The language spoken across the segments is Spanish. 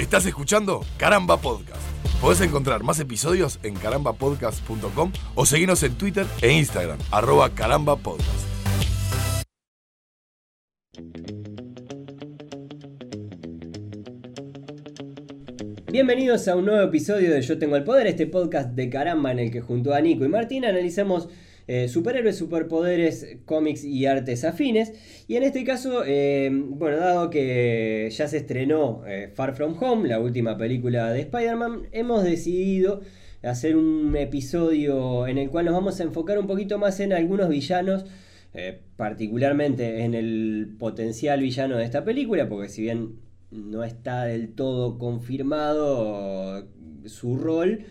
Estás escuchando Caramba Podcast. Podés encontrar más episodios en carambapodcast.com o seguirnos en Twitter e Instagram, arroba carambapodcast. Bienvenidos a un nuevo episodio de Yo Tengo el Poder, este podcast de caramba en el que junto a Nico y Martín analizamos eh, superhéroes, superpoderes, cómics y artes afines. Y en este caso, eh, bueno, dado que ya se estrenó eh, Far From Home, la última película de Spider-Man, hemos decidido hacer un episodio en el cual nos vamos a enfocar un poquito más en algunos villanos. particularmente en el potencial villano de esta película, porque si bien no está del todo confirmado su rol.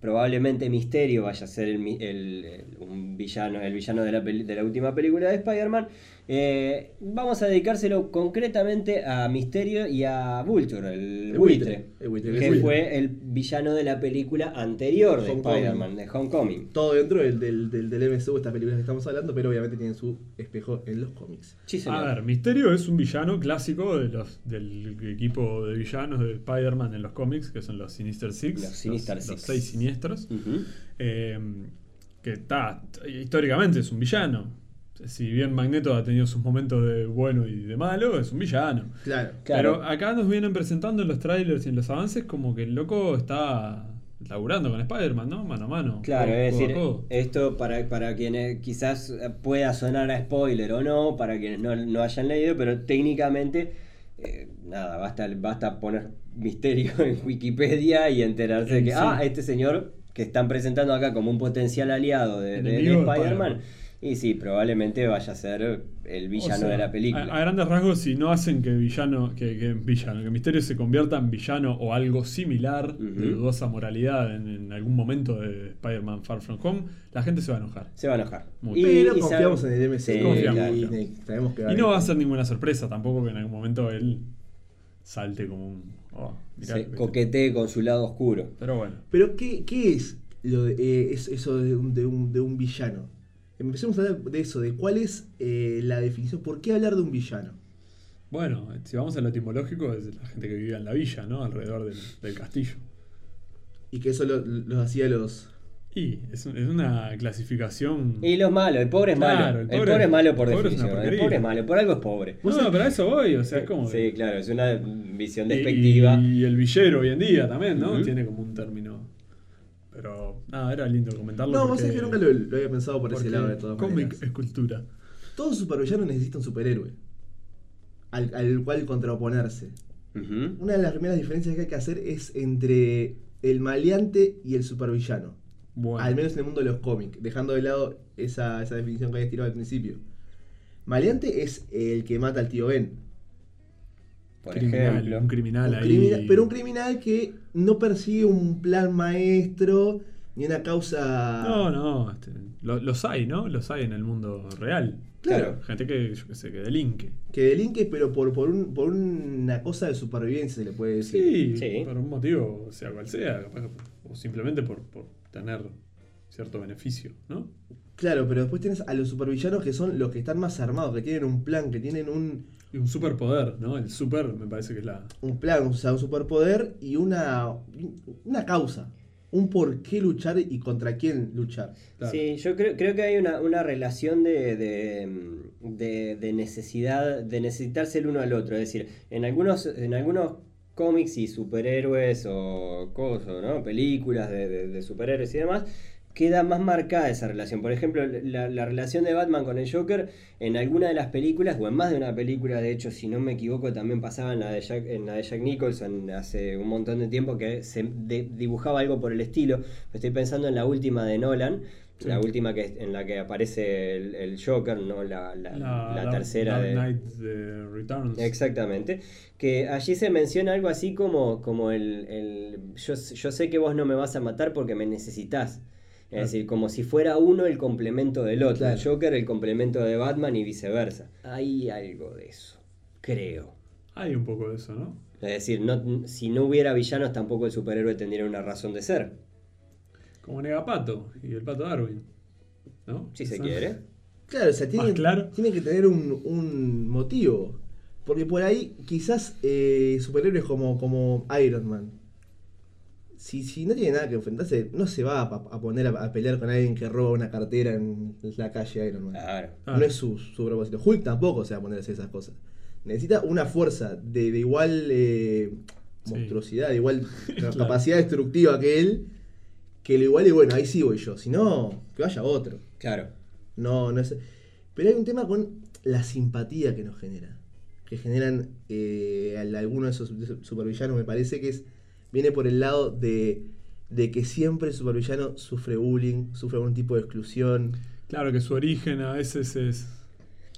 Probablemente Misterio vaya a ser el, un villano, el villano de la, de la última película de Spider-Man. Eh, vamos a dedicárselo concretamente a Misterio y a Vulture, el, buitre, que fue el villano de la película anterior de Spider-Man, de Homecoming. Todo dentro del, del, del, MCU, estas películas que estamos hablando, pero obviamente tienen su espejo en los cómics. a ver, Misterio es un villano clásico de los, del equipo de villanos de Spider-Man en los cómics, que son los Sinister Six. Los, Sinister Six. los seis siniestros. Eh, que está, históricamente es un villano si bien Magneto ha tenido sus momentos de bueno y de malo, es un villano. Claro, Pero acá nos vienen presentando en los trailers y en los avances como que el loco está laburando con Spider-Man, ¿no? Mano a mano. Claro, es decir, esto para, para quienes quizás pueda sonar a spoiler o no, para quienes no, no hayan leído, pero técnicamente, eh, nada, basta, basta poner misterio en Wikipedia y enterarse de que, ah, este señor que están presentando acá como un potencial aliado de, de Spider-Man y sí, probablemente vaya a ser el villano de la película. A, grandes rasgos, si no hacen que villano, que, villano, que Misterio se convierta en villano o algo similar de dudosa moralidad en, algún momento de Spider-Man Far From Home, la gente se va a enojar. Se va a enojar. Pero confiamos en el MC. y, no va a ser ninguna sorpresa tampoco que en algún momento él salte como un. Oh, se coquetee con su lado oscuro. Pero bueno. Pero ¿qué, qué es, lo de, eh, eso de un, de, un, de un villano? Empecemos a hablar de eso, de cuál es eh, la definición, por qué hablar de un villano. Bueno, si vamos a lo etimológico, es la gente que vivía en la villa, ¿no? Alrededor del, castillo. Y que eso lo, hacía los... Y es, una clasificación... Y los malos, el pobre es malo. el, pobre, es malo por definición. el pobre es malo, por algo es pobre. No, pero a eso voy, o sea, es como... Sí, claro, es una visión despectiva. Y, el villero hoy en día también, ¿no? Tiene como un término pero nada, era lindo comentarlo. No, vos sabés que nunca lo, había pensado por ese lado de todas cómic es cultura. Todo supervillano necesita un superhéroe al, cual contraponerse. Una de las primeras diferencias que hay que hacer es entre el maleante y el supervillano. Al menos en el mundo de los cómics, dejando de lado esa, esa definición que habías tirado al principio. Maleante es el que mata al tío Ben criminal, Un criminal ahí. pero un criminal que no persigue un plan maestro ni una causa. No, no. Este, los hay, ¿no? Los hay en el mundo real. Claro. Gente que, yo qué sé, que delinque. Que delinque, pero por, por, un, por una cosa de supervivencia, se le puede decir. Sí, por un motivo, sea cual sea. o simplemente por, por tener cierto beneficio, ¿no? Claro, pero después tienes a los supervillanos que son los que están más armados, que tienen un plan, que tienen un, un superpoder, ¿no? El super me parece que es la. Un plan, o sea, un superpoder y una, una causa. Un por qué luchar y contra quién luchar. Sí, yo creo, creo que hay una, una relación de, de, de, necesidad, de necesitarse el uno al otro. Es decir, en algunos, en algunos cómics y superhéroes o cosas, ¿no? Películas de superhéroes y demás queda más marcada esa relación. Por ejemplo, la, relación de Batman con el Joker en alguna de las películas, o en más de una película, de hecho, si no me equivoco, también pasaba en la de Jack, en la de Jack Nicholson hace un montón de tiempo que se dibujaba algo por el estilo. Estoy pensando en la última de Nolan. La última que en la que aparece el, Joker, no la, tercera de Night Returns. Exactamente. Que allí se menciona algo así como, como el, yo, yo sé que vos no me vas a matar porque me necesitas. Es decir, como si fuera uno el complemento del otro. El Joker el complemento de Batman y viceversa. Hay algo de eso, creo. Hay un poco de eso, ¿no? Es decir, no, si no hubiera villanos tampoco el superhéroe tendría una razón de ser. Como Negapato y el Pato Darwin. ¿No? Si se quiere. Claro, o sea, tiene, tiene que tener un, un motivo. Porque por ahí, quizás eh, superhéroes como, como Iron Man, si, si no tiene nada que enfrentarse, no se va a, a poner a, a pelear con alguien que roba una cartera en la calle Iron Man. Claro. Ah. No es su, su propósito. Hulk tampoco se va a poner a hacer esas cosas. Necesita una fuerza de, de igual eh, Sí. monstruosidad, de igual Claro. capacidad destructiva que él, que lo igual y bueno, ahí sí voy yo. Si no, que vaya otro. Claro. No, no es. Pero hay un tema con la simpatía que nos genera. Que generan eh, al- algunos de esos, de esos supervillanos, me parece que es. Viene por el lado de, de que siempre el supervillano sufre bullying, sufre algún tipo de exclusión. Claro que su origen a veces es.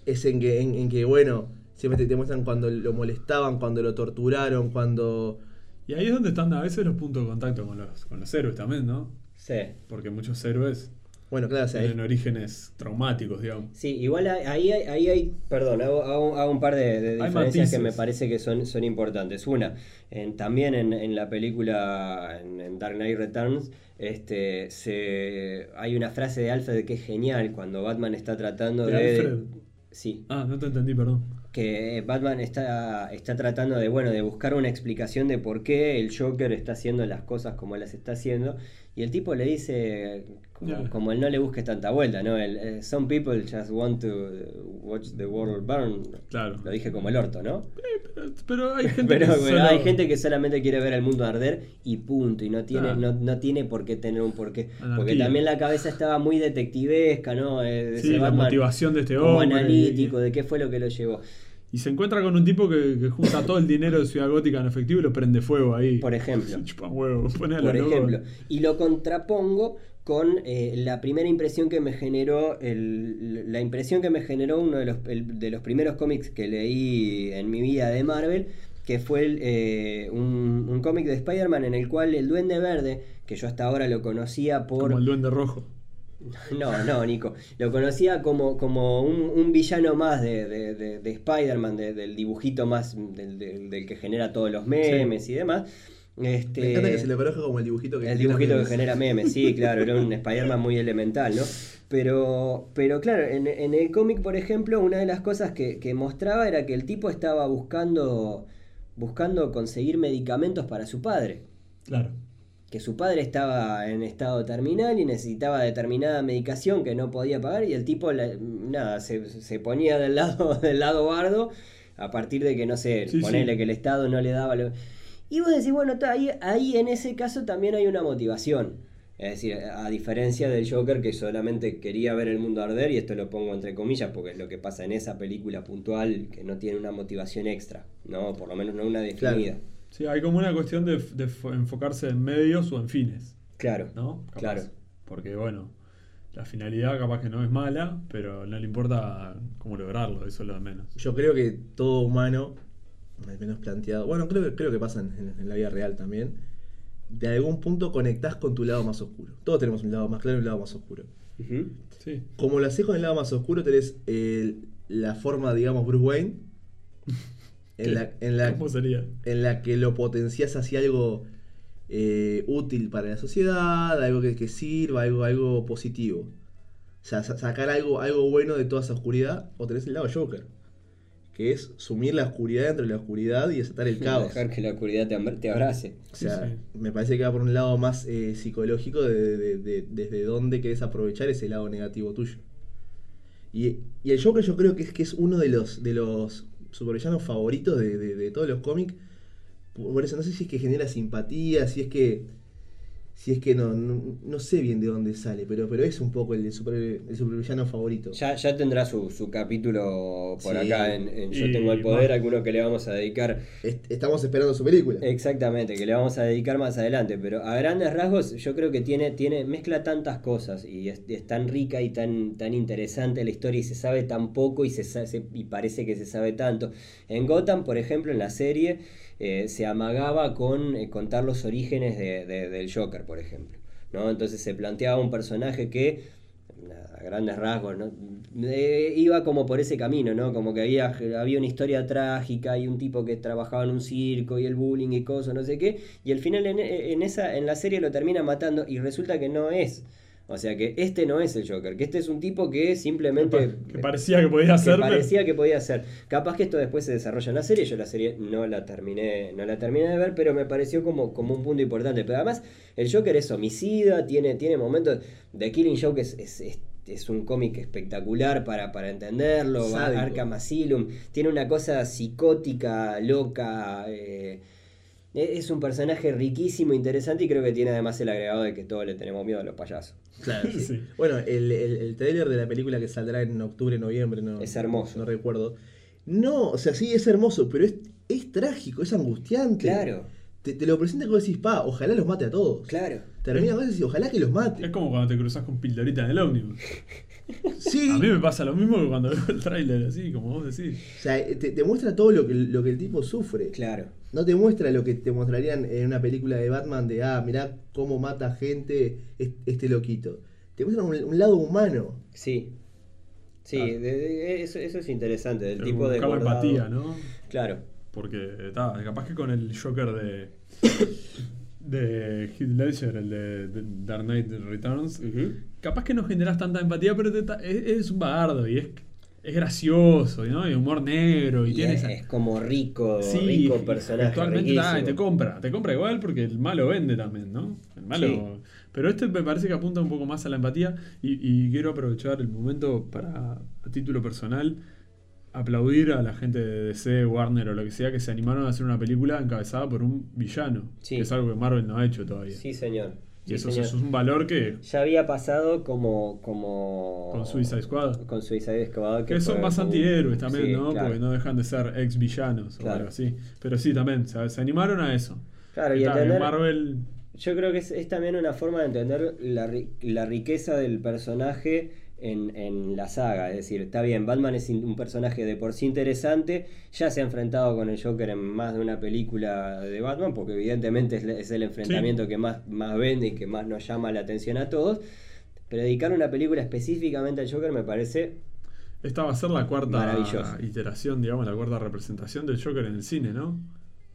Es en que, en, en que bueno, siempre te, te muestran cuando lo molestaban, cuando lo torturaron, cuando. Y ahí es donde están a veces los puntos de contacto con los, con los héroes también, ¿no? Sí. Porque muchos héroes Bueno, claro, o sea, tienen orígenes traumáticos, digamos. Sí, igual ahí hay, ahí hay- perdón, hago, hago- hago un par de, de diferencias que me parece que son, son importantes. Una, en- también en, en la película, en, en Dark Knight Returns, este, se, hay una frase de Alfred que es genial cuando Batman está tratando ¿De de... Alfred? Sí, Ah, no te entendí, perdón. que Batman está, está tratando de, bueno, de buscar una explicación de por qué el Joker está haciendo las cosas como las está haciendo. Y el tipo le dice, como, como él no le busques tanta vuelta, ¿no? El, eh, Some people just want to watch the world burn. Claro. Lo dije como el orto, ¿no? Pero, pero hay gente Pero, que solo- hay gente que solamente quiere ver el mundo arder y punto. Y no tiene, Ah. no, no tiene por qué tener un porqué. Porque también la cabeza estaba muy detectivesca, ¿no? Eh, Sí, la Batman motivación de este como hombre. analítico, de qué fue lo que lo llevó. Y se encuentra con un tipo que, que junta todo el dinero de Ciudad Gótica en efectivo y lo prende fuego ahí. Por ejemplo. Chupa huevo, por ejemplo. Y lo contrapongo con eh, la primera impresión que me generó, el- la impresión que me generó uno de los, el- de los primeros cómics que leí en mi vida de Marvel, que fue el, eh, un, un cómic de Spider-Man en el cual el Duende Verde, que yo hasta ahora lo conocía por... Como el duende rojo. No, no, Nico. Lo conocía como, como un, un villano más de, de- de- de Spider-Man, de- del dibujito más del, del- del que genera todos los memes y demás. Este, me encanta que se lo conozca como el dibujito que el genera dibujito que genera memes, sí, claro, era un Spider-Man muy elemental, ¿no? Pero, pero claro, en, en el cómic, por ejemplo, una de las cosas que, que mostraba era que el tipo estaba buscando, buscando conseguir medicamentos para su padre Claro. Que su padre estaba en estado terminal y necesitaba determinada medicación que no podía pagar y el tipo nada se, se ponía del lado del lado bardo a partir de que no sé Sí, ponerle sí. que el estado no le daba lo... y vos decís bueno ahí, ahí en ese caso también hay una motivación es decir, a diferencia del Joker que solamente quería ver el mundo arder, y esto lo pongo entre comillas porque es lo que pasa en esa película puntual que no tiene una motivación extra, ¿no? Por lo menos no una definida. Sí, hay como una cuestión de, de fo- enfocarse en medios o en fines, Claro, ¿no? Capaz. Claro. Porque, bueno, la finalidad capaz que no es mala, pero no le importa cómo lograrlo, eso es lo de menos. Yo creo que todo humano, al menos planteado, bueno, creo, que- creo que pasa en, la vida real también, de algún punto conectás con tu lado más oscuro. Todos tenemos un lado más claro y un lado más oscuro. Sí. Como lo haces con el lado más oscuro, tenés el- la forma, digamos, Bruce Wayne, en la, en la, ¿Cómo sería? en la que lo potencias hacia algo eh, útil para la sociedad, algo que, que sirva, algo, algo positivo. O sea, sa- sacar algo, algo bueno de toda esa oscuridad, o tenés el lado Joker, que es sumir la oscuridad dentro de la oscuridad y desatar el caos. Dejar que la oscuridad te, te abrace. O sea, Sí, me parece que va por un lado más eh, psicológico de, de- de- desde dónde querés aprovechar ese lado negativo tuyo. Y, y el Joker yo creo que es, que es uno de los, de los supervillanos favoritos de, de- de todos los cómics. Por eso no sé si es que genera simpatía, si es que... Si es que no, no, no sé bien de dónde sale, pero, pero es un poco el, de super, el supervillano favorito. Ya, ya tendrá su, su capítulo por Sí. acá en, en Yo Y Tengo el Poder, más. alguno que le vamos a dedicar. Est- estamos esperando su película. Exactamente, que le vamos a dedicar más adelante. Pero a grandes rasgos, yo creo que tiene, tiene, mezcla tantas cosas y es, es tan rica y tan, tan interesante la historia y se sabe tan poco y, se, se- y parece que se sabe tanto. En Gotham, por ejemplo, en la serie, eh, se amagaba con eh, contar los orígenes de- de- del Joker, por ejemplo. ¿no? Entonces se planteaba un personaje que a grandes rasgos, ¿no? Eh, iba como por ese camino, ¿no? Como que había, había una historia trágica y un tipo que trabajaba en un circo y el bullying y cosas, no sé qué, y al final en esa, en la serie lo termina matando y resulta que no es O sea que este no es el Joker, que este es un tipo que simplemente... Que parecía que podía ser. Que parecía que podía ser. Capaz que esto después se desarrolla en la serie, yo la serie no la terminé, no la terminé de ver, pero me pareció como, como un punto importante. Pero además, el Joker es homicida, tiene, tiene momentos... The Killing Joke es, es, es un cómic espectacular para, para entenderlo. Arkham Asylum. Tiene una cosa psicótica, loca. Eh, es un personaje riquísimo, interesante y creo que tiene además el agregado de que todos le tenemos miedo a los payasos. Claro, sí. Bueno, el, el, trailer de la película que saldrá en octubre, noviembre, no, es hermoso. No recuerdo. No, o sea, sí es hermoso, pero es, es trágico, es angustiante. Claro. Te, lo presenta como decís, pa, ojalá los mate a todos. Claro. Termina con eso y ojalá que los mate. Es como cuando te cruzas con Pildorita en el ómnibus. Sí. A mí me pasa lo mismo que cuando veo el tráiler, así, como vos decís. O sea, te, muestra todo lo que, lo que el tipo sufre. Claro. No te muestra lo que te mostrarían en una película de Batman de, ah, mirá cómo mata gente este loquito. Te muestra un, lado humano. Sí. Sí, eso, es interesante, del tipo de... empatía, ¿no? Claro. Porque, está capaz que con el Joker de de Heath Ledger, el de, Dark Knight Returns, capaz que no generas tanta empatía, pero es, un bardo y es, es gracioso, ¿no? Y humor negro. Y, tiene es, como rico, rico personaje. Actualmente te compra, te compra igual porque el malo vende también, ¿no? El malo. Pero este me parece que apunta un poco más a la empatía y, y quiero aprovechar el momento para, a título personal, aplaudir a la gente de DC, Warner o lo que sea que se animaron a hacer una película encabezada por un villano. Que es algo que Marvel no ha hecho todavía. Sí, señor. Y eso, es un valor que. Ya había pasado como. como con Suicide Squad. Con Suicide Squad. Que, son más antihéroes también, ¿no? Porque no dejan de ser ex villanos o algo así. Pero sí, también. Se animaron a eso. Claro, y entender, Marvel. Yo creo que es, también una forma de entender la, la riqueza del personaje en, la saga. Es decir, está bien, Batman es un personaje de por sí interesante, ya se ha enfrentado con el Joker en más de una película de Batman, porque evidentemente es, el enfrentamiento que más, más vende y que más nos llama la atención a todos. Pero dedicar una película específicamente al Joker me parece... Esta va a ser la cuarta iteración, digamos, la cuarta representación del Joker en el cine, ¿no?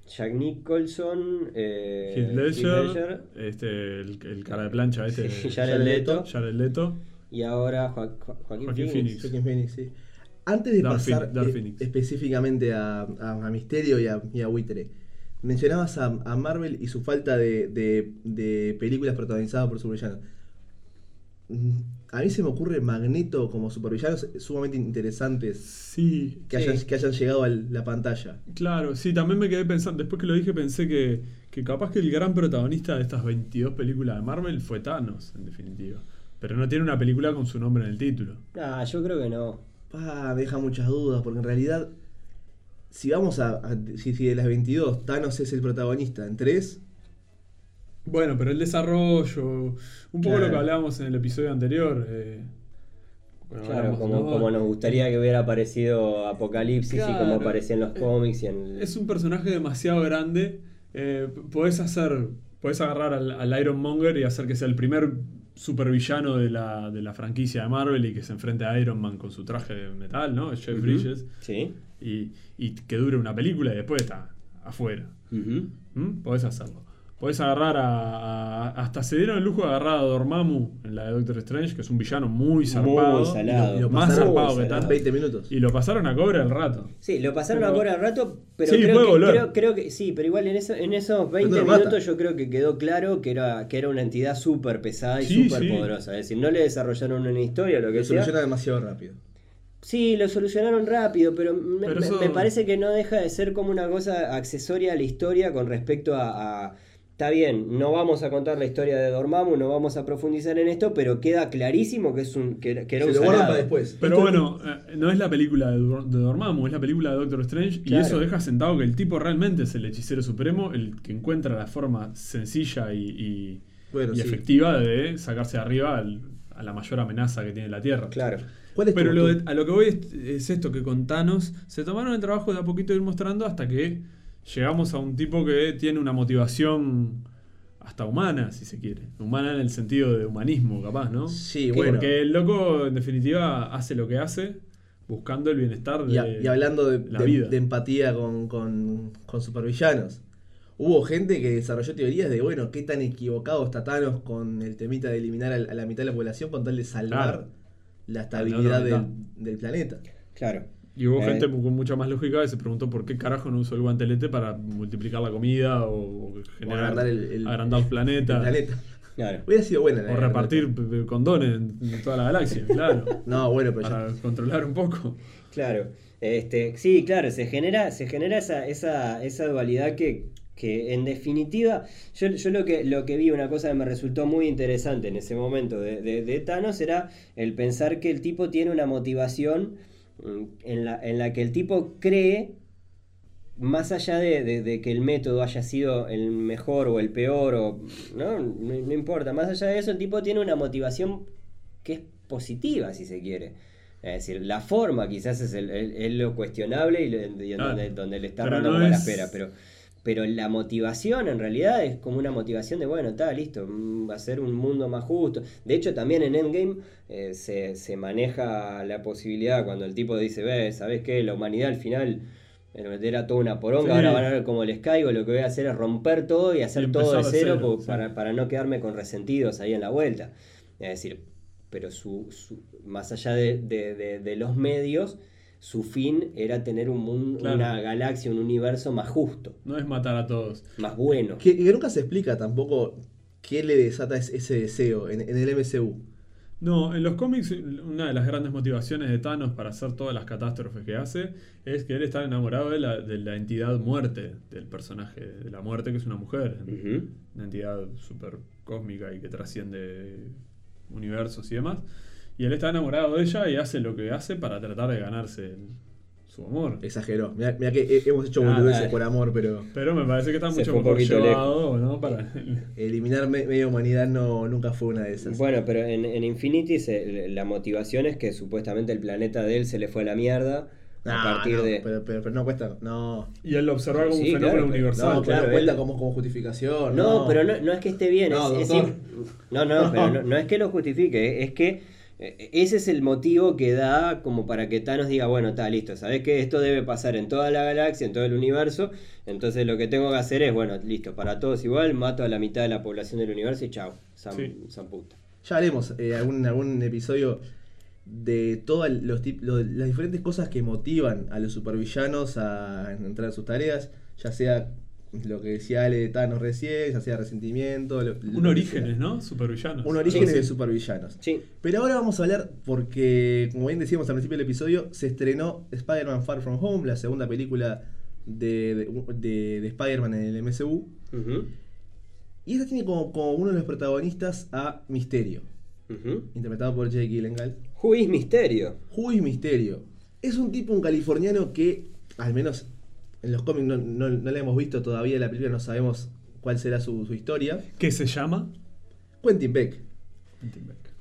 Jack Nicholson, eh, Heath Ledger, Este, el, cara de plancha, este, Jared Leto. Jared Leto y ahora Joaquín, Phoenix. Phoenix. sí. Antes de pasar eh, específicamente a, a, Misterio y a, y a Buitre, mencionabas a, Marvel y su falta de, de, películas protagonizadas por supervillanos. Mm, a mí se me ocurre Magneto como supervillanos sumamente interesantes. Sí. Que, Hayan, que hayan llegado a la pantalla. Claro, sí, también me quedé pensando, después que lo dije pensé que, que capaz que el gran protagonista de estas 22 películas de Marvel fue Thanos, en definitiva. Pero no tiene una película con su nombre en el título. Ah, yo creo que no. Ah, deja muchas dudas, porque en realidad, si vamos a. si, de las 22, Thanos es el protagonista en tres. Bueno, pero el desarrollo. Un poco lo que hablábamos en el episodio anterior. Eh, claro, como, nos gustaría que hubiera aparecido Apocalipsis y como aparecía en los cómics. Y en... Es un personaje demasiado grande. Eh, podés hacer. Podés agarrar al, al Iron Monger y hacer que sea el primer supervillano de la, de la franquicia de Marvel y que se enfrenta a Iron Man con su traje de metal, ¿no? Jeff Bridges. Sí. Y, y, que dure una película y después está afuera. ¿Mm? Podés hacerlo. Podés agarrar a, Hasta se dieron el lujo de agarrar a Dormammu en la de Doctor Strange, que es un villano muy zarpado. Muy salado. Lo, más zarpado que está. 20 minutos. Y lo pasaron a cobra al rato. Sí, lo pasaron a cobra al rato, pero creo, que, creo, que. Sí, pero igual en, eso, en esos 20 minutos yo creo que quedó claro que era, que era una entidad súper pesada y súper poderosa. Es decir, no le desarrollaron una historia lo que lo soluciona demasiado rápido. Sí, lo solucionaron rápido, pero, me, parece que no deja de ser como una cosa accesoria a la historia con respecto a Está bien, no vamos a contar la historia de Dormammu, no vamos a profundizar en esto, pero queda clarísimo que es un que, era un para después. Pero bueno, eh, no es la película de, Dormammu, es la película de Doctor Strange y eso deja sentado que el tipo realmente es el hechicero supremo, el que encuentra la forma sencilla y, efectiva de sacarse de arriba a la mayor amenaza que tiene la Tierra. Claro. pero a lo que voy es, esto, que con Thanos se tomaron el trabajo de a poquito ir mostrando hasta que llegamos a un tipo que tiene una motivación hasta humana, si se quiere. Humana en el sentido de humanismo, capaz, ¿no? Sí, bueno. Porque el loco, en definitiva, hace lo que hace buscando el bienestar de y, y hablando de, de, empatía con, con, supervillanos. Hubo gente que desarrolló teorías de, bueno, qué tan equivocado está Thanos con el temita de eliminar a la mitad de la población con tal de salvar Claro. la estabilidad del planeta. Claro. Y hubo Eh, gente con mucha más lógica que se preguntó por qué carajo no usó el guantelete para multiplicar la comida o, generar, agrandar el- el- agrandar el planeta. El planeta. Claro. Hubiera sido buena la O repartir condones en, en toda la galaxia, claro. No, bueno, pero ya. para controlar un poco. Claro, este, sí, claro, se genera, se genera esa, esa, esa dualidad que, que en definitiva, yo, yo lo que lo que vi, una cosa que me resultó muy interesante en ese momento de, de, de Thanos era el pensar que el tipo tiene una motivación en la, en la que el tipo cree, más allá de, de- de que el método haya sido el mejor o el peor, o, ¿no? No, no importa, más allá de eso, el tipo tiene una motivación que es positiva, si se quiere. Es decir, la forma quizás es, el- el- es lo cuestionable y, lo- y en donde, donde le está dando no la es- espera, pero, pero la motivación en realidad es como una motivación de, bueno, está listo, mm, va a ser un mundo más justo. De hecho, también en Endgame eh, se, se maneja la posibilidad cuando el tipo dice, ve, ¿sabes qué? La humanidad al final eh, era toda una poronga, Sí. ahora van a ver cómo les caigo, lo que voy a hacer es romper todo y hacer Y todo de cero, cero, po- sí. para, para no quedarme con resentidos ahí en la vuelta. Es decir, pero su, su- más allá de, de- de- de los medios, su fin era tener un mundo, Claro. una galaxia, un universo más justo, No es matar a todos. más bueno. Que, que nunca se explica tampoco qué le desata es- ese deseo en, en el MCU. No, en los cómics una de las grandes motivaciones de Thanos para hacer todas las catástrofes que hace es que él está enamorado de la, de la entidad muerte del personaje de la muerte, que es una mujer. Una entidad súper cósmica y que trasciende universos y demás. Y él está enamorado de ella y hace lo que hace para tratar de ganarse el- su amor. Exageró. Mira, que he- hemos hecho Ah, dale. por amor, pero Pero me parece que está mucho mejor poquito llevado, ¿no? Para eliminar me- media humanidad no, nunca fue una de esas. Bueno, pero en, en Infinity se- la motivación es que supuestamente el planeta de él se le fue a la mierda a No, partir no, de... Pero, pero- pero no cuesta. No. Y él lo observa como Sí, un fenómeno claro, universal. No, pero claro, no cuenta él- como, como justificación. No, pero no, no es que esté bien. No, es, es no, no, pero no, no es que lo justifique, es que eh, ese es el motivo que da como para que Thanos diga, bueno, está listo, sabes que esto debe pasar en toda la galaxia, en todo el universo, entonces lo que tengo que hacer es, bueno, listo, para todos igual, mato a la mitad de la población del universo y chao, san, Sí. san puta. Ya haremos eh, algún, algún episodio de todas los tip- lo- las diferentes cosas que motivan a los supervillanos a entrar en sus tareas, ya sea lo que decía Ale de Thanos recién, ya sea resentimiento. lo- lo Un orígenes. ¿no? Supervillanos. Un orígenes Sí, de supervillanos. Sí, Pero ahora vamos a hablar porque, como bien decíamos al principio del episodio, se estrenó Spider-Man Far From Home, la segunda película de, de, de- de Spider-Man en el MCU. ujú, Y esta tiene como, como uno de los protagonistas a Misterio, ujú. interpretado por Jake Gyllenhaal. Who is Misterio? Who is Misterio? Es un tipo, un californiano que, al menos en los cómics no, no, no la hemos visto todavía, la película no sabemos cuál será su, su historia. ¿Qué se llama? Quentin Beck,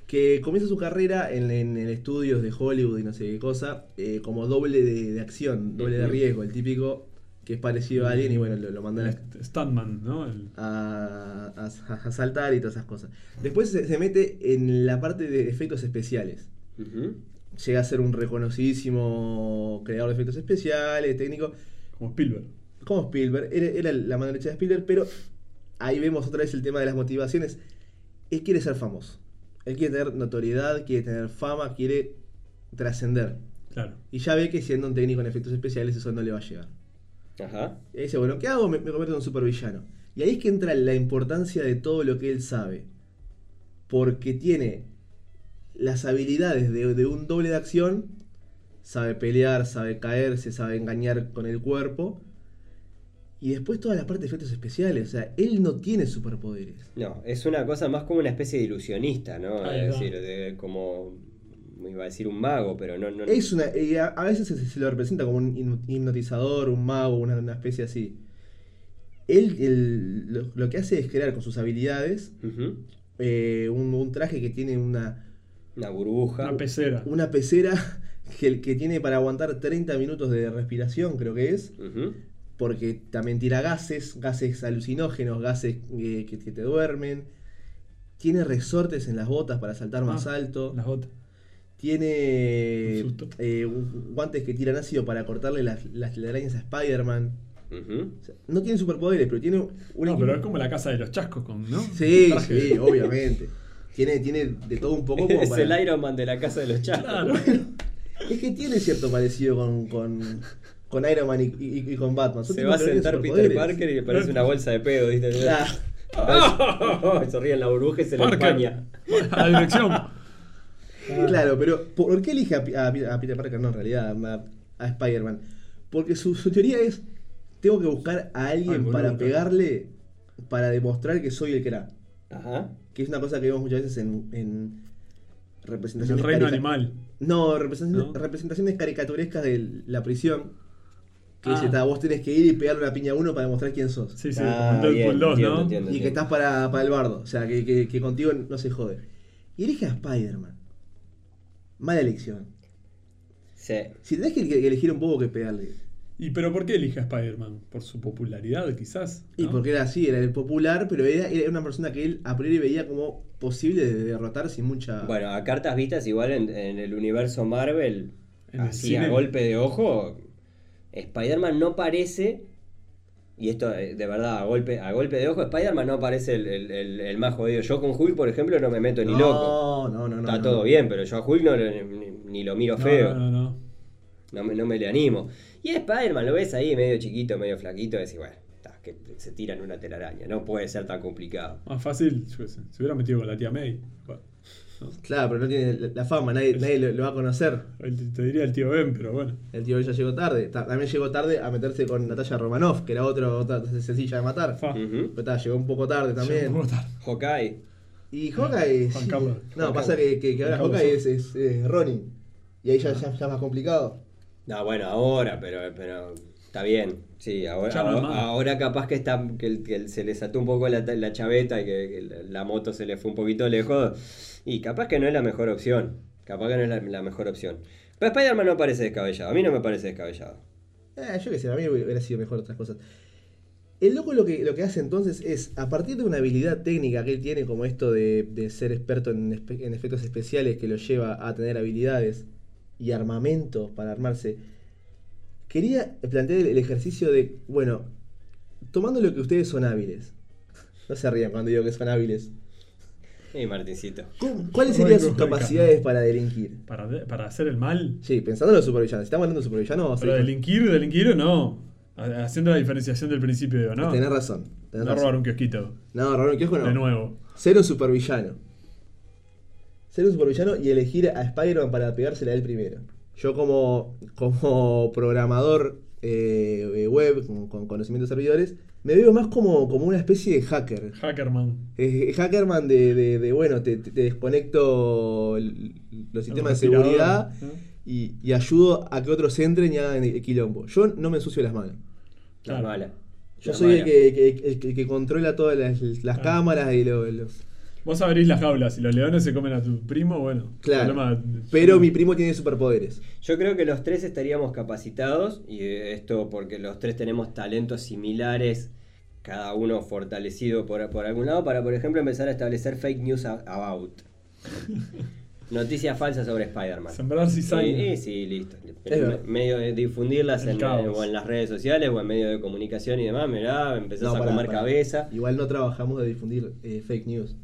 que comienza su carrera en, en, en estudios de Hollywood y no sé qué cosa, eh, como doble de, de acción, doble de riesgo, el típico que es parecido a alguien y bueno, lo, lo mandan a, Este, Stuntman, ¿no? El- a, a- a saltar y todas esas cosas. Después se, se mete en la parte de efectos especiales. Llega a ser un reconocidísimo creador de efectos especiales, técnico, como Spielberg. como Spielberg. Era, era la mano derecha de Spielberg, pero ahí vemos otra vez el tema de las motivaciones. Él quiere ser famoso. Él quiere tener notoriedad, quiere tener fama, quiere trascender. Claro. Y ya ve que siendo un técnico en efectos especiales eso no le va a llegar. Ajá. Y ahí dice, bueno, ¿qué hago? Me, me convierto en un supervillano. Y ahí es que entra la importancia de todo lo que él sabe. Porque tiene las habilidades de, de un doble de acción. Sabe pelear, sabe caerse, sabe engañar con el cuerpo. Y después toda la parte de efectos especiales. O sea, él no tiene superpoderes. No, es una cosa más como una especie de ilusionista, ¿no? Es decir, de, como. Iba a decir un mago, pero no. no Es una, y a, a veces se, se lo representa como un hipno- hipnotizador, un mago, una, una especie así. Él él lo, lo que hace es crear con sus habilidades eh, un, un traje que tiene una, Una burbuja. Una pecera. una pecera que, que tiene para aguantar 30 minutos de respiración, creo que es, porque también tira gases, gases alucinógenos, gases eh, que, que te duermen. Tiene resortes en las botas para saltar más Ah, alto. Las botas. Tiene eh, guantes que tiran ácido para cortarle las, las telarañas a Spider-Man. Ujú. O sea, no tiene superpoderes, pero tiene un No, equipo- pero es como la casa de los chascos, con, ¿no? Sí, sí, obviamente. Tiene, tiene de todo un poco como Es para- el Iron Man de la casa de los chacos. Claro. Es que tiene cierto parecido con, con, con Iron Man y, y- y con Batman. Son Se va a sentar Peter. Parker y le parece una bolsa de pedo, ¿viste? Ah, se ríe en la burbuja y se le empaña. A la dirección. claro, pero ¿por qué elige a, Peter Parker? No, en realidad, a, a Spider-Man. Porque su, su teoría es: tengo que buscar a alguien Ay, para pegarle para demostrar que soy el que era. Ajá. Que es una cosa que vemos muchas veces En representaciones. el reino animal. No, representaciones, ¿No? representaciones caricaturescas de la prisión. Que Ah. dice, "Ta, vos tenés que ir y pegarle una piña a uno para demostrar quién sos. Sí, sí, Ah, bien, Deadpool 2, entiendo, ¿no? entiendo. Y que estás para, para el bardo. O sea, que, que- que contigo no se jode. Y elige a Spider-Man. Mala elección. Sí. Si tenés que, que elegir un poco que pegarle. ¿Y pero por qué elige a Spider-Man? ¿Por su popularidad, quizás? Y porque era así, era el popular, pero era, era una persona que él a priori veía como posible de derrotar sin mucha. Bueno, a cartas vistas, igual en, en el universo Marvel, En así a golpe de ojo, Spider-Man no parece. Y esto eh, de verdad, a golpe, a golpe de ojo, Spider-Man no parece el, el- el- el más jodido. Yo con Hulk, por ejemplo, no me meto ni no, loco. No, no, no. Está no. todo bien, pero yo a Hulk no, le- ni, ni lo miro No, feo. No, no, no. No me, no me le animo. Y Spider-Man lo ves ahí medio chiquito, medio flaquito, y decís, bueno, está, que se tira en una telaraña. No puede ser tan complicado. Más fácil, yo sé, se hubiera metido con la tía May. Bueno, ¿no? Claro, pero no tiene la, fama, nadie, nadie lo, lo va a conocer. El- Te diría el tío Ben, pero bueno. El tío ya llegó tarde. Ta- También llegó tarde a meterse con Natalia Romanoff, que era otro, otra sencilla de matar. Pero ta, llegó un poco tarde también. ¿Cómo está? Hawkeye. Y Hawkeye. Sí. No, Juan pasa que, que, que ahora Hawkeye es, es, eh, Ronin. Y ahí ya, ya, ya es más complicado. No, bueno, ahora, pero, pero está bien. Sí, ahora, ahora, capaz que, está, que, que se le saltó un poco la, la chaveta y que, que la- moto se le fue un poquito lejos. Y capaz que no es la mejor opción. Capaz que no es la, la mejor opción. Pero Spider-Man no parece descabellado. A mí no me parece descabellado. Eh, yo qué sé, a mí hubiera sido mejor otras cosas. El loco lo que, lo que hace entonces es, a partir de una habilidad técnica que él tiene, como esto de, de ser experto en, en efectos especiales que lo lleva a tener habilidades y armamento para armarse, quería plantear el, ejercicio de, bueno, tomando lo que ustedes son hábiles, no se rían cuando digo que son hábiles, Y Martincito. ¿cu- ¿cuáles serían sus capacidades para delinquir? Para, de- para hacer el mal. Sí, pensando en los supervillanos, estamos hablando de supervillanos, vamos a Pero ir- delinquir, delinquir no. Ha- Haciendo la diferenciación del principio, digo, ¿no? tenés razón. tenés No razón. robar un kiosquito. No, robar un kiosco no. De nuevo. Ser un supervillano. Ser un supervillano y elegir a Spider-Man para pegársela a él primero. Yo como, como programador eh, web, con, con conocimientos de servidores, me veo más como, como una especie de hacker. Hackerman. Eh, hackerman de, de- de, bueno, te, desconecto el- los sistemas de seguridad y, y ayudo a que otros entren y hagan el quilombo. Yo no me ensucio las manos. La Claro. mala. Yo La soy el que, que- el que- el que controla todas las, las Claro. cámaras y lo- los... Vos abrís las jaulas y los leones se comen a tu primo, bueno. Claro. problema- Pero mi primo tiene superpoderes. Yo creo que los tres estaríamos capacitados, y esto porque los tres tenemos talentos similares, cada uno fortalecido por, por algún lado, para por ejemplo empezar a establecer fake news about. Noticias falsas sobre Spider-Man. Sembrar cizaña. Sí, sí, listo. Medio de difundirlas en, caos. o en las redes sociales o en medio de comunicación y demás, mirá, empezás No, a comer cabeza. Igual no trabajamos de difundir eh, fake news.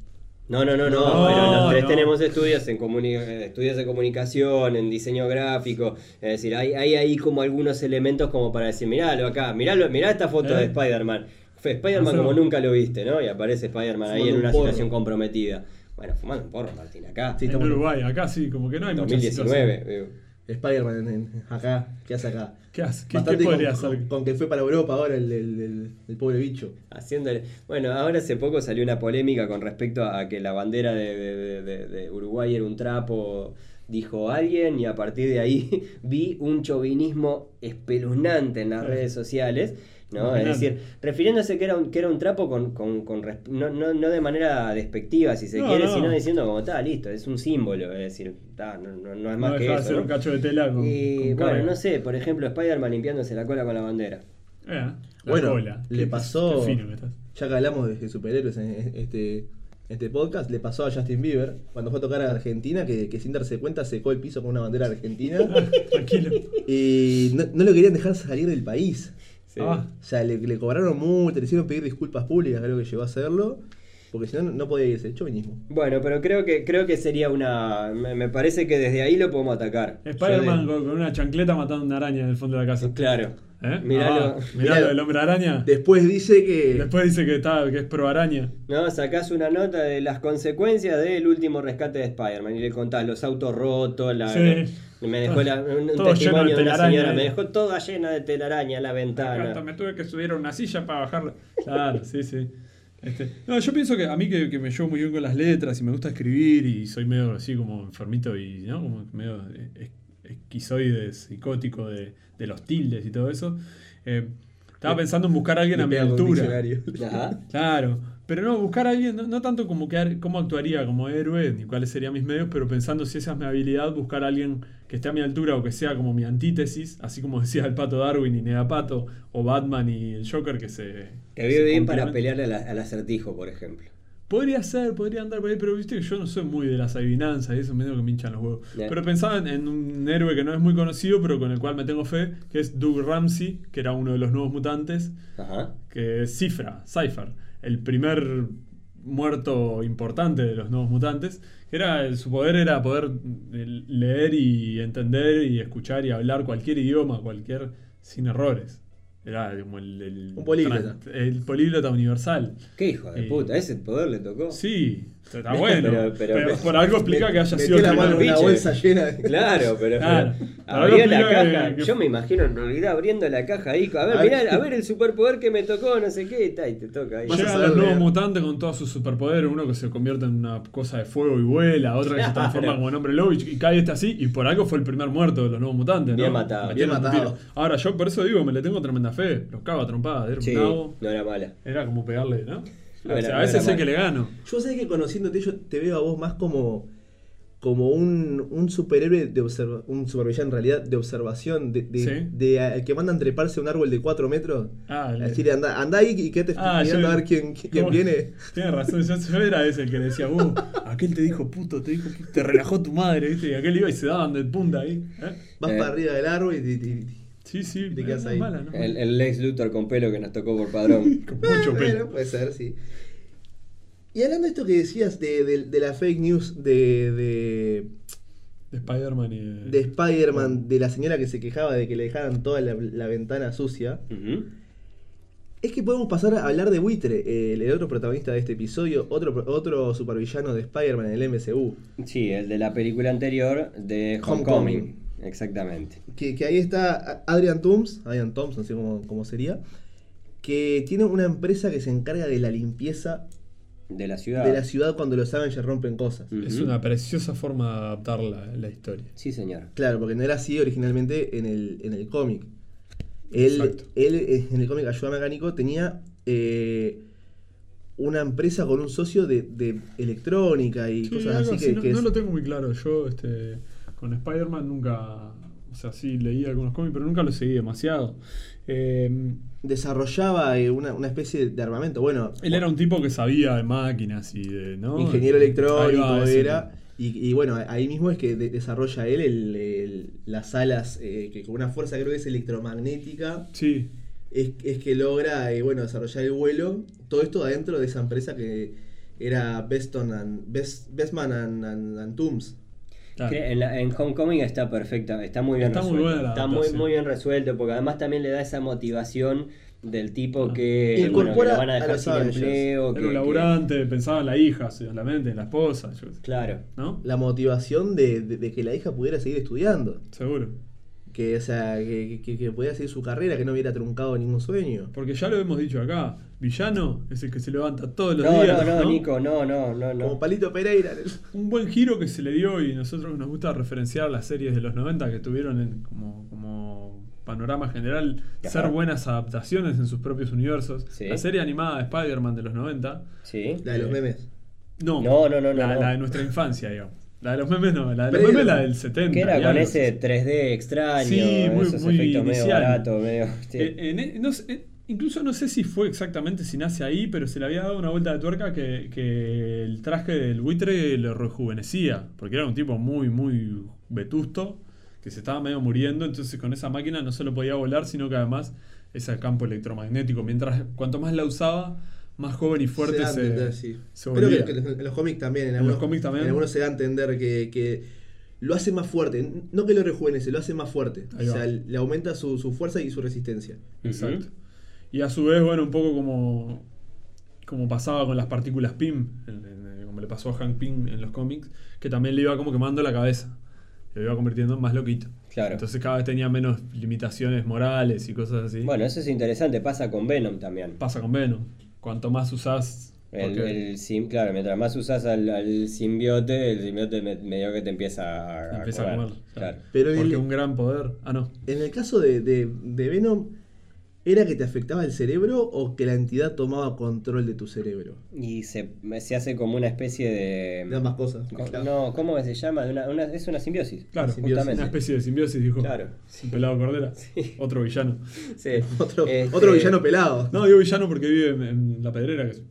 No, no, no, no, No, pero los tres no. tenemos estudios en comuni- eh, estudios de comunicación, en diseño gráfico, es decir, hay, hay ahí como algunos elementos como para decir, miralo acá, miralo, mirá esta foto ¿Eh? de Spider-Man. Fue Spider-Man Hacelo. como nunca lo viste, ¿no? Y aparece Spider-Man ahí en un una porro. situación comprometida. Bueno, fumando un porro, Martín, acá. Sí, En Uruguay, acá sí, como que no hay mucha 2019. situación. Spider-Man acá, ¿qué hace acá? ¿Qué, hace? ¿Qué, Bastante qué con, podría con- hacer? con que fue para Europa ahora el, el- el- el pobre bicho. Haciéndole. Bueno, ahora hace poco salió una polémica con respecto a que la bandera de, de- de- de Uruguay era un trapo, dijo alguien, y a partir de ahí vi un chauvinismo espeluznante en las redes sociales. ¿No? Es decir, refiriéndose que era un, que era un trapo con, con- no, no, no de manera despectiva, si se No, quiere, no. sino diciendo como está, listo, es un símbolo, es decir, está, no, no- no es más No que eso. ser ¿no? un cacho de tela con, y con bueno, no sé, por ejemplo, Spider-Man limpiándose la cola con la bandera. Eh, la Bueno, cola. le Qué- pasó- qué fino que estás. Ya que hablamos de, de superhéroes en este, este podcast, le pasó a Justin Bieber cuando fue a tocar a Argentina que, que sin darse cuenta secó el piso con una bandera argentina Tranquilo. y no, no lo querían dejar salir del país. Sí. Ah, O sea, le, le cobraron multa, le hicieron pedir disculpas públicas, creo que llegó a hacerlo. Porque si no, no podía irse. Chauvinismo. Bueno, pero creo que creo que sería una. Me, me parece que desde ahí lo podemos atacar. Spider-Man con, con una chancleta matando una araña en el fondo de la casa. Claro. ¿Eh? Miralo. Ah, miralo del hombre araña. Después dice que. Después dice que está, que es pro araña. No, sacás una nota de las consecuencias del último rescate de Spider-Man y le contás los autos rotos, la, Sí. me dejó la- un, Todo lleno testimonio de de una señora, me dejó toda llena de telaraña la ventana. Hasta me tuve que subir a una silla para bajarla. Claro, sí, sí. Este, no, yo pienso que a mí que, que me llevo muy bien con las letras y me gusta escribir y soy medio así como enfermito y ¿no? como medio es- esquizoide, psicótico de, de los tildes y todo eso. eh, estaba pensando en buscar a alguien a mi altura. Claro, pero no, buscar a alguien, no, no tanto como que, cómo actuaría como héroe, ni cuáles serían mis medios, pero pensando si esa es mi habilidad, buscar a alguien que esté a mi altura o que sea como mi antítesis, así como decía el pato Darwin y Negapato, o Batman y el Joker que se... Se veo bien para al, al acertijo, por ejemplo. Podría ser, podría andar por ahí, pero viste que yo no soy muy de las adivinanzas y eso medio que me hinchan los huevos. Pero pensaba en, en un héroe que no es muy conocido, pero con el cual me tengo fe, que es Doug Ramsey, que era uno de los nuevos mutantes, Ajá. que es Cifra, Cypher, el primer muerto importante de los nuevos mutantes, que era su poder era poder eh, leer y entender y escuchar y hablar cualquier idioma, cualquier sin errores. Era como el, el- Un políglota. el políglota universal. Qué hijo de Y- puta, ese poder le tocó. Sí, está bueno. Pero- pero, pero- por algo explica que haya sido la mano una bolsa llena de. Claro, pero, Claro. abrió algo la caja. que- Yo me imagino en realidad abriendo la caja ahí. A ver, A mirá, ver. a ver el superpoder que me tocó, no sé qué, y, ta, y te toca ahí. Vas a Llegan saber los nuevos mutantes con todos sus superpoderes, uno que se convierte en una cosa de fuego y vuela, otra que se transforma como en hombre lobo y cae este así, y por algo fue el primer muerto de los nuevos mutantes, ¿no? Bien matado. Bien matado. Ahora, yo por eso digo, me le tengo tremenda fe, los cago a trompadas, era Sí, un nabo, no era mala. era como pegarle, ¿no? O sea, a veces sé que le gano. Yo sé que conociéndote, yo te veo a vos más como. Como un, un superhéroe de observa un supervillano en realidad de observación, de, de, Sí. de, a- que mandan treparse a un árbol de 4 metros. Ah, a el- decirle, anda, anda ahí y quédate Ah, mirando yo- a ver quién, quién viene. Tienes razón, yo, yo era ese el que decía, uh, aquel te dijo puto, te dijo, te relajó tu madre, ¿viste? Y aquel iba y se daban de punta ahí. ¿eh? Vas Eh. para arriba del árbol y, y- y- Sí, sí, Te quedas ahí. es mala, ¿no? El, el Lex Luthor con pelo que nos tocó por padrón. Con mucho pelo. bueno, puede ser, sí. Y hablando de esto que decías de, de- de la fake news de, de, De Spider-Man y de... de Spider-Man, de la señora que se quejaba de que le dejaran toda la, la ventana sucia, es que podemos pasar a hablar de Buitre, el, el otro protagonista de este episodio, otro, otro supervillano de Spider-Man en el MCU. Sí, el de la película anterior de Homecoming. Homecoming. Exactamente. Que, que ahí está Adrian Toomes, Adrian Toomes, no sé cómo, cómo sería, que tiene una empresa que se encarga de la limpieza De la ciudad. de la ciudad cuando los Avengers rompen cosas. Es una preciosa forma de adaptar la, la historia. Sí, señor. Claro, porque no era así originalmente en el, en el cómic. Él, Exacto. él eh, en el cómic Ayuda Mecánico tenía eh, una empresa con un socio de, de electrónica y Sí, cosas algo así así, que, no, que no es- lo tengo muy claro. Yo este, con Spider-Man nunca. O sea, sí leí algunos cómics, pero nunca lo seguí demasiado. Eh, desarrollaba eh, una, una especie de armamento. Bueno, él era un tipo que sabía de máquinas y de. ¿no? ingeniero electrónico va, era. Y, y bueno, ahí mismo es que de- desarrolla él el- el- las alas eh, que con una fuerza creo que es electromagnética. Sí, es, es que logra eh, bueno, desarrollar el vuelo. Todo esto adentro de esa empresa que era Beston and, Best, Bestman and, and-. Claro. En, la- en Homecoming está perfecta, está muy bien Está muy resuelto. buena la está muy, muy bien resuelto, porque además también le da esa motivación del tipo Ah. que, bueno, que Incorpora lo van a a dejar los sin empleo. Era que- un laburante, pensaba en la hija, solamente, en la esposa, yo claro. ¿no? La motivación de, de- de que la hija pudiera seguir estudiando. Seguro. Que, o sea, que, que, que pudiera seguir su carrera, que no hubiera truncado ningún sueño. Porque ya lo hemos dicho acá, villano es el que se levanta todos los No, días. no, no, Nico, no, no, no, no. Como Palito Pereira. Un buen giro que se le dio y nosotros nos gusta referenciar las series de los 90 que tuvieron en- como, como panorama general Ajá. ser buenas adaptaciones en sus propios universos. Sí. La serie animada de Spider-Man de los 90. Sí. La de los Eh, memes. No, No, no, no, no, la, no. la de nuestra infancia, digamos. La de los memes no, la de los Pero- memes la del 70. Que era con algo. ese 3D extraño, Sí, muy- esos muy efectos medio baratos, medio. sí. Eh, en- eh, no sé, eh, incluso no sé si fue exactamente si nace ahí, pero se le había dado una vuelta de tuerca que, que el traje del buitre lo rejuvenecía, porque era un tipo muy, muy vetusto, que se estaba medio muriendo, entonces con esa máquina no solo podía volar, sino que además ese campo electromagnético. Mientras cuanto más la usaba, más joven y fuerte da se, entender, sí. se Creo que, que en los cómics también. En, En algunos, los cómics también. En algunos se da a entender que, que lo hace más fuerte. No que lo rejuvenece, lo hace más fuerte. Ahí o va. sea, le aumenta su, su fuerza y su resistencia. Exacto. Y a su vez, bueno, un poco como, como pasaba con las partículas PIM, en- en- como le pasó a Hank Pym en los cómics, que también le iba como quemando la cabeza. Lo iba convirtiendo en más loquito. Claro. Entonces cada vez tenía menos limitaciones morales y cosas así. Bueno, eso es interesante, pasa con Venom también. Pasa con Venom. Cuanto más usás. El, porque el sim- claro, mientras más usas al, al simbiote, el simbiote me- medio que te empieza a, a empieza a comer. Claro. Pero porque el- un gran poder. Ah, no. En el caso de, de, de Venom, ¿era que te afectaba el cerebro o que la entidad tomaba control de tu cerebro? Y se, se hace como una especie de... De ambas cosas. Co- Claro. No, ¿cómo se llama? De una- una- es una simbiosis. Claro, justamente. una especie de simbiosis, dijo. Claro. Un pelado cordera. Otro villano. Sí. Otro, Este, otro villano pelado. No, digo villano porque vive en, en La Pedrera, que es,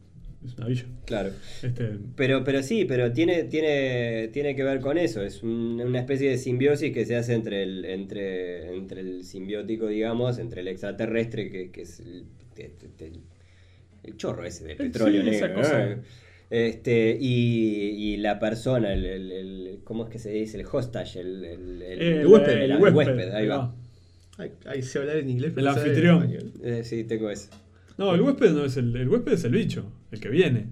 es una villa. Claro. Este, Pero, pero sí, pero tiene, tiene, tiene que ver con eso. Es un- una especie de simbiosis que se hace entre el, entre, entre el simbiótico, digamos, entre el extraterrestre, que, que es el, el chorro ese de Sí, petróleo esa negro. cosa. ¿no? Este, y, y la persona, el, el- el- ¿cómo es que se dice? El hostage, el, el, el- el, huésped, el el huésped, huésped, ahí va. Ay, ay, sé hablar en inglés, El hablar en anfitrión. Eh, sí, tengo ese. No, el huésped no es el, el huésped es el bicho, el que viene.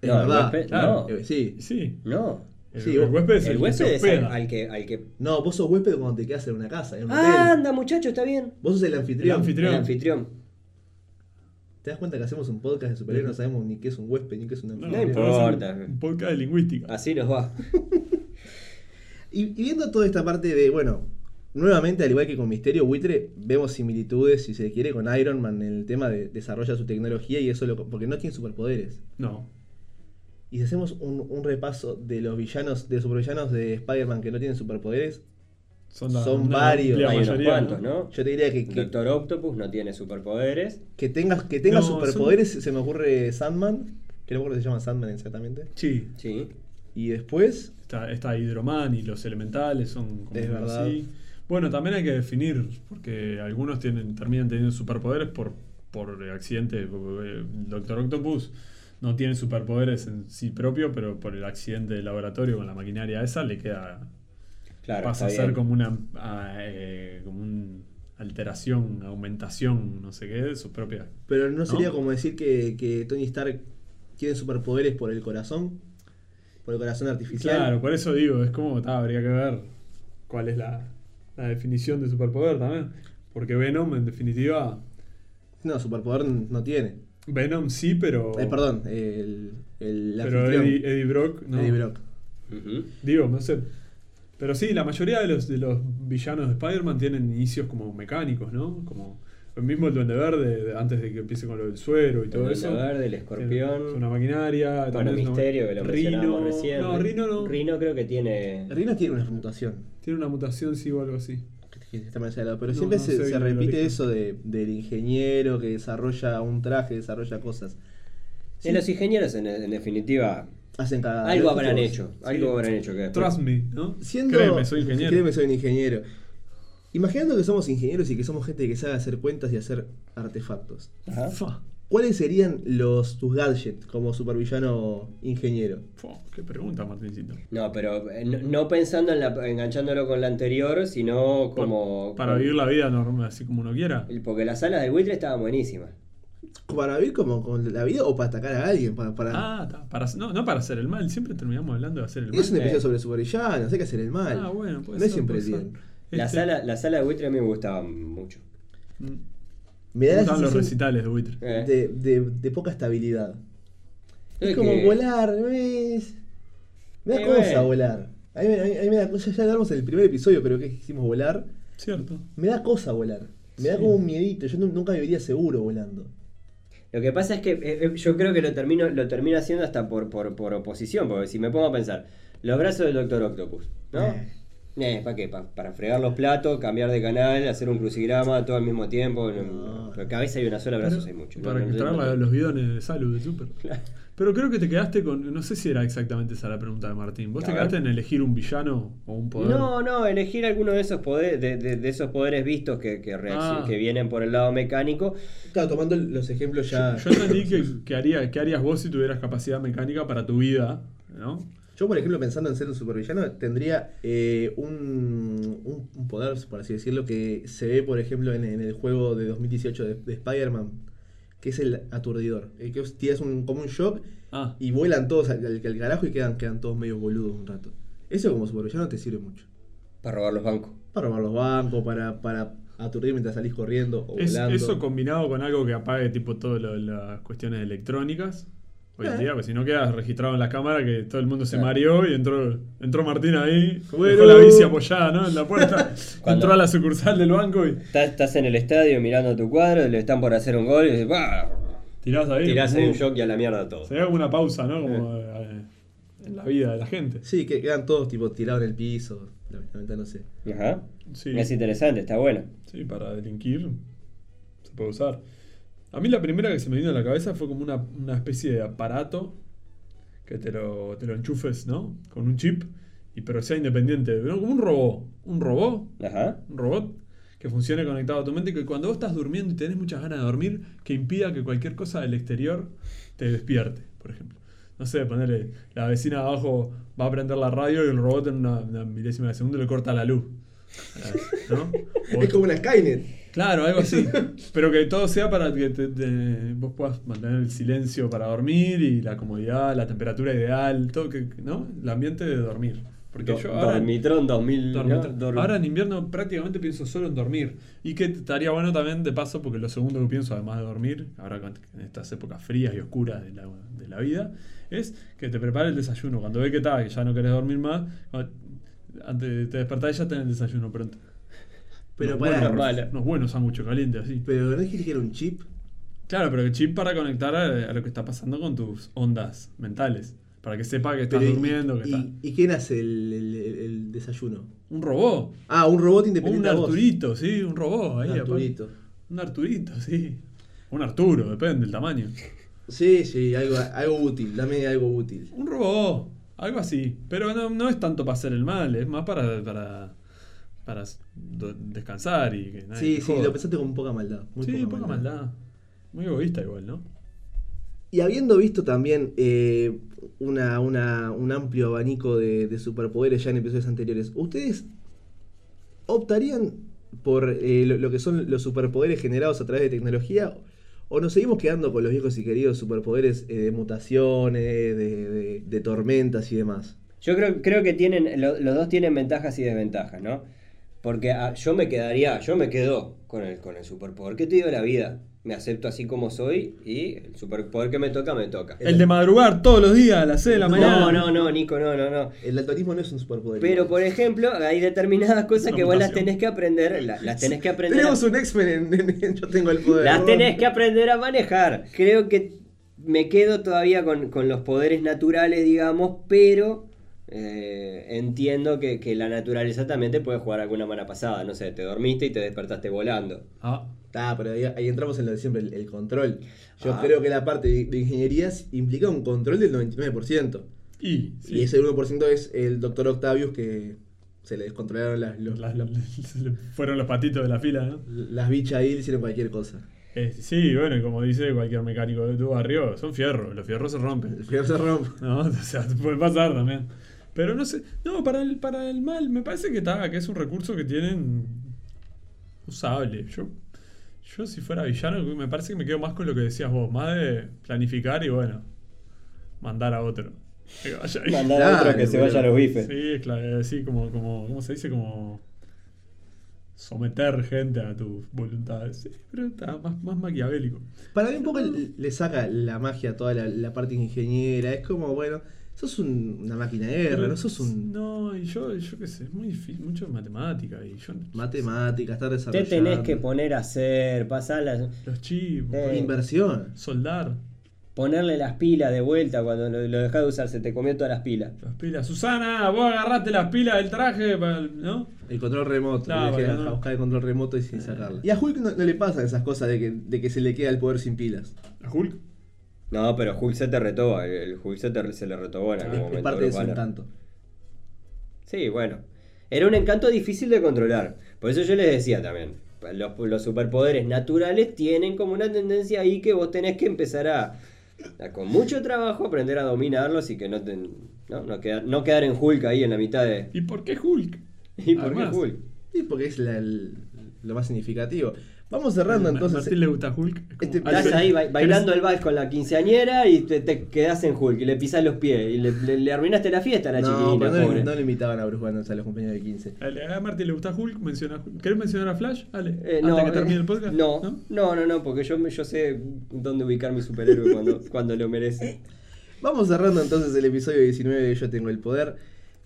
Es No, el huésped- claro. no. Eh, Sí. Sí, No. el, Sí, el huésped es el, huésped es al, que, al que. No, vos sos huésped cuando te quedas en una casa, en un Ah, hotel. anda, muchacho, está bien. Vos sos el anfitrión. El anfitrión. El anfitrión. ¿Te das cuenta que hacemos un podcast de superhéroes? No sabemos ni qué es un huésped ni qué es un anfitrión. No importa. Un podcast de lingüística. Así nos va. Y, y viendo toda esta parte de, bueno, nuevamente, al igual que con Misterio Buitre, vemos similitudes, si se quiere, con Iron Man en el tema de desarrolla su tecnología y eso lo, porque no tiene superpoderes. No. Y si hacemos un, un repaso de los villanos, de los supervillanos de Spider-Man que no tienen superpoderes, Son, la- Son varios. Hay unos cuantos, ¿no? yo te diría que, que, Doctor Octopus no tiene superpoderes. que tengas que tenga No, superpoderes, se me ocurre Sandman, que no me acuerdo si se llama Sandman exactamente. Sí. Sí. Y después, Está, está Hidroman y los elementales son como Es verdad. así. Bueno, también hay que definir, porque algunos tienen, terminan teniendo superpoderes por, por accidente. El Doctor Octopus no tiene superpoderes en sí propio, pero por el accidente de laboratorio con la maquinaria esa le queda. Claro. pasa a ser bien. como una ah, eh, como un alteración, aumentación, no sé qué, de sus propias. pero no sería ¿No? como decir que, que Tony Stark tiene superpoderes por el corazón, por el corazón artificial. Claro, por eso digo, es como, ta, habría que ver cuál es la, la definición de superpoder también. Porque Venom, en definitiva, No, superpoder no tiene. Venom sí, pero. Eh, perdón, el, el Pero Eddie, Eddie Brock, no. Eddie Brock. Digo, no sé. Pero sí, la mayoría de los, de los villanos de Spider-Man tienen inicios como mecánicos, ¿no? Como mismo el Duende Verde, de- antes de que empiece con lo del suero y El todo Duende eso. Verde, el escorpión. Es una maquinaria. Bueno, Misterio, que lo Rino, recién. No, Rino no. Rino creo que tiene. El Rino tiene una mutación. Tiene una mutación, sí, o algo así. que está Pero No, siempre no se, se el repite eso de, del ingeniero que desarrolla un traje, desarrolla cosas. En los ingenieros, en, en definitiva, Hacen cagadas. algo habrán tipos- hecho. Algo Sí. habrán hecho que Trust me, ¿no? Siendo, Créeme, soy ingeniero. Créeme, soy un ingeniero. Imaginando que somos ingenieros y que somos gente que sabe hacer cuentas y hacer artefactos. Ajá. ¿Cuáles serían los tus gadgets como supervillano ingeniero? qué pregunta, Martincito. No, pero eh, no, no pensando en la, enganchándolo con la anterior, sino como. Para como- vivir la vida normal, así como uno quiera. Porque las alas del buitre estaban buenísimas. ¿Para vivir como con la vida o para atacar a alguien? Para, para... Ah, ta, para, no, no para hacer el mal, siempre terminamos hablando de hacer el mal. es un episodio Eh. sobre supervillanos, hay que hacer el mal. Ah, bueno, puede no es siempre puede el ser. Las Este, alas las alas de buitre a mí me gustaban mucho. mm, Me Me da la los recitales de buitre. Eh. de, de- de poca estabilidad. Es Es como que- volar, ¿ves? Me da Eh, cosa bueno. volar. A mí, me- a mí- a mí me da cosa, ya hablamos en el primer episodio, pero que hicimos volar. Cierto. Me da cosa volar. Me da como un miedito. Yo nu- nunca viviría seguro volando. Lo que pasa es que eh, yo creo que lo termino, lo termino haciendo hasta por, por, por oposición, porque si me pongo a pensar, los brazos del Doctor Octopus, ¿no? Eh. Eh, ¿Para qué? para fregar los platos, cambiar de canal, hacer un crucigrama todo al mismo tiempo. No. Pero cabeza hay una sola, brazos hay mucho. Para no, los bidones de salud de súper. Pero creo que te quedaste con. No sé si era exactamente esa la pregunta de Martín. ¿Vos te quedaste en elegir un villano o un poder? No, no, elegir alguno de esos poderes, de, esos poderes vistos que, que, ah. que, vienen por el lado mecánico. Claro, tomando los ejemplos ya. Yo, entendí que, que, haría, que harías vos si tuvieras capacidad mecánica para tu vida, ¿no? Yo, por ejemplo, pensando en ser un supervillano, tendría eh, un, un, poder, por así decirlo, que se ve, por ejemplo, en, el juego de 2018 de, Spider-Man, que es el aturdidor. El que tiras un, como un shock ah. y vuelan todos al, al, carajo y quedan, quedan todos medio boludos un rato. Eso como supervillano te sirve mucho. Para robar los bancos. Para robar los bancos, para, para aturdir mientras salís corriendo o volando. Eso combinado con algo que apague tipo todas las cuestiones electrónicas hoy en día, pues si no quedas registrado en la cámara que todo el mundo se mareó y entró, entró Martín ahí, con la bici apoyada ¿no? en la puerta, entró a la sucursal del banco y. Estás, en el estadio mirando tu cuadro, le están por hacer un gol y dices, Tirás ahí. Tirás ahí un shock y a la mierda todo. Se da una pausa, ¿no? Como eh, en la vida de la gente. Sí, que quedan todos tipo tirados en el piso. La no sé. Ajá. Sí. Es interesante, está bueno. Sí, para delinquir se puede usar. A mí la primera que se me vino a la cabeza fue como una, especie de aparato que te lo, te lo enchufes, ¿no? Con un chip, y pero sea independiente. Como un robot. Un robot. Ajá. Un robot que funcione conectado a tu mente. Que cuando vos estás durmiendo y tenés muchas ganas de dormir, que impida que cualquier cosa del exterior te despierte, por ejemplo. No sé, ponerle la vecina de abajo va a prender la radio y el robot en una, milésima de segundo le corta la luz. ¿no? es como una Skynet. Claro, algo así. Pero que todo sea para que vos puedas mantener el silencio para dormir y la comodidad, la temperatura ideal, todo que, ¿no? El ambiente de dormir. Porque yo ahora, Dormitron 2000. ahora en invierno prácticamente pienso solo en dormir. Y que estaría bueno también de paso, porque lo segundo que pienso, además de dormir, ahora en estas épocas frías y oscuras de la, de la vida, es que te prepare el desayuno. Cuando ve que, está, que ya no querés dormir más, antes te despertás y ya tenés el desayuno pronto. Pero para. Buenos, unos buenos sándwiches calientes, así. Pero no dijiste que era un chip. Claro, pero el chip para conectar a, lo que está pasando con tus ondas mentales. Para que sepa que estás durmiendo. Que y, ¿Y quién hace el, desayuno? Un robot. Ah, un robot independiente. Un Arturito, sí, un robot. Ahí, un Arturito. Un Arturito, sí. Un Arturo, depende del tamaño. Sí, sí, algo, algo útil. Dame algo útil. Un robot, algo así. Pero no, no es tanto para hacer el mal, es más para, para para descansar y que Sí, sí, lo pensaste con poca maldad. Muy sí, poca, maldad. Muy egoísta igual, ¿no? Y habiendo visto también eh, una, un amplio abanico de, superpoderes ya en episodios anteriores, ¿ustedes optarían por eh, lo, que son los superpoderes generados a través de tecnología? ¿O nos seguimos quedando con los viejos y queridos superpoderes eh, de mutaciones, de, tormentas y demás? Yo creo, creo que tienen, los dos tienen ventajas y desventajas, ¿no? Porque ah, yo me quedaría, yo me quedo con el, con el superpoder que te dio la vida. Me acepto así como soy y el superpoder que me toca, me toca. El de madrugar todos los días a las 6 de la mañana. No, no, no, Nico, no, no, no. El daltonismo no es un superpoder. Pero, por ejemplo, hay determinadas cosas que vos las tenés que aprender. las tenés que aprender. Tenemos un x en, Yo tengo el poder. Las tenés que aprender a manejar. Creo que me quedo todavía con, con los poderes naturales, digamos, pero eh, entiendo que, la naturaleza también te puede jugar alguna mala pasada. No sé, te dormiste y te despertaste volando. Ah, está, pero ahí, entramos en lo de siempre, el, control. Yo ah. creo que la parte de, ingeniería implica un control del 99%. Y, y ese 1% es el doctor Octavius que se le descontrolaron las, los, fueron los patitos de la fila, ¿no? Las bichas ahí le hicieron cualquier cosa. Eh, sí, bueno, como dice cualquier mecánico de tu barrio, son fierros, los fierros se rompen. El fierro se rompe. No, o sea, puede pasar también. Pero no sé. No, para el, para el mal, me parece que, está, que es un recurso que tienen usable. Yo, yo, si fuera villano, me parece que me quedo más con lo que decías vos, más de planificar y bueno, mandar a otro. mandar a otro que se vaya a los bifes. Sí, claro, sí, como, como, ¿cómo se dice? Como someter gente a tus voluntades. Sí, pero está más, más maquiavélico. Para mí un poco le, saca la magia a toda la, la parte ingeniera. Es como, bueno sos una máquina de guerra, no sos un. No, y yo, yo qué sé, es muy difícil, mucho matemática. Y yo, matemática, estar desarrollando. Te tenés que poner a hacer, pasar las... los chivos, eh, inversión. Soldar. ponerle las pilas de vuelta cuando lo, lo dejás de usar, se te comió todas las pilas. Las pilas. Susana, vos agarraste las pilas del traje, ¿no? El control remoto, Claro, le no. buscar el control remoto y sin sacarla. Y a Hulk no, no le pasan esas cosas de que, de que se le queda el poder sin pilas. ¿A Hulk? No, pero Hulk se te retó, el, el Hulk se, te- se le retobó en algún Es, momento. parte de su encanto. Sí, bueno. Era un encanto difícil de controlar. Por eso yo les decía también. Los, los superpoderes naturales tienen como una tendencia ahí que vos tenés que empezar a, a con mucho trabajo aprender a dominarlos y que no, te, no, no, quedar, no quedar en Hulk ahí en la mitad de... ¿Y por qué Hulk? ¿Y por qué. Hulk? Sí, porque es la- el- lo más significativo. Vamos cerrando A entonces. Martín le gusta Hulk. Este- Estás ahí ba- bailando el vals con la quinceañera y te, te quedás en Hulk y le pisás los pies y le, le- le arruinaste la fiesta a la no, chiquilina, no, pobre. le- no le invitaban a Bruce Banner a los cumpleaños de 15. Dale, a Martín le gusta Hulk, menciona a Hulk. ¿Querés mencionar a Flash? Dale. Eh, Antes que eh, termine el podcast. No, no, no, no, porque yo, yo sé dónde ubicar mi superhéroe cuando, cuando lo merece. Vamos cerrando entonces el episodio 19 de Yo Tengo el Poder.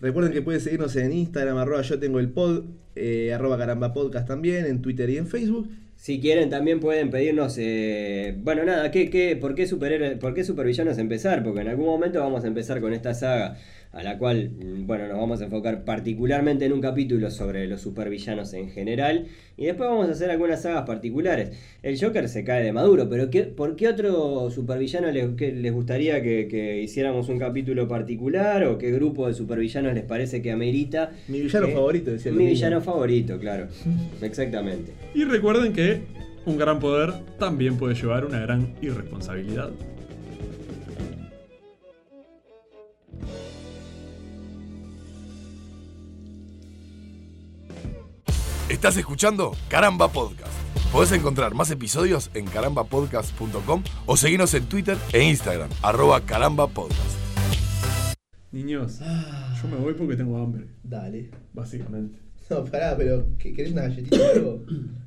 Recuerden que pueden seguirnos en Instagram, arroba Yo Tengo el Pod, eh, arroba Caramba Podcast también, en Twitter y en Facebook. Si quieren también pueden pedirnos, eh, bueno nada, ¿qué, qué, por, qué superhéroe- ¿por qué supervillanos empezar? Porque en algún momento vamos a empezar con esta saga a la cual, mm, bueno, nos vamos a enfocar particularmente en un capítulo sobre los supervillanos en general y después vamos a hacer algunas sagas particulares. El Joker se cae de maduro, pero ¿qué, ¿por qué otro supervillano les, que- les gustaría que, que hiciéramos un capítulo particular o qué grupo de supervillanos les parece que amerita? Mi villano que- favorito, decía Mi villano favorito, claro, exactamente. Y recuerden que un gran poder también puede llevar una gran irresponsabilidad. Estás escuchando Caramba Podcast. Podés encontrar más episodios en carambapodcast.com o seguirnos en Twitter e Instagram, arroba carambapodcast. Niños, yo me voy porque tengo hambre, Dale. básicamente. No, pará, pero ¿qué- ¿querés una galletita o algo?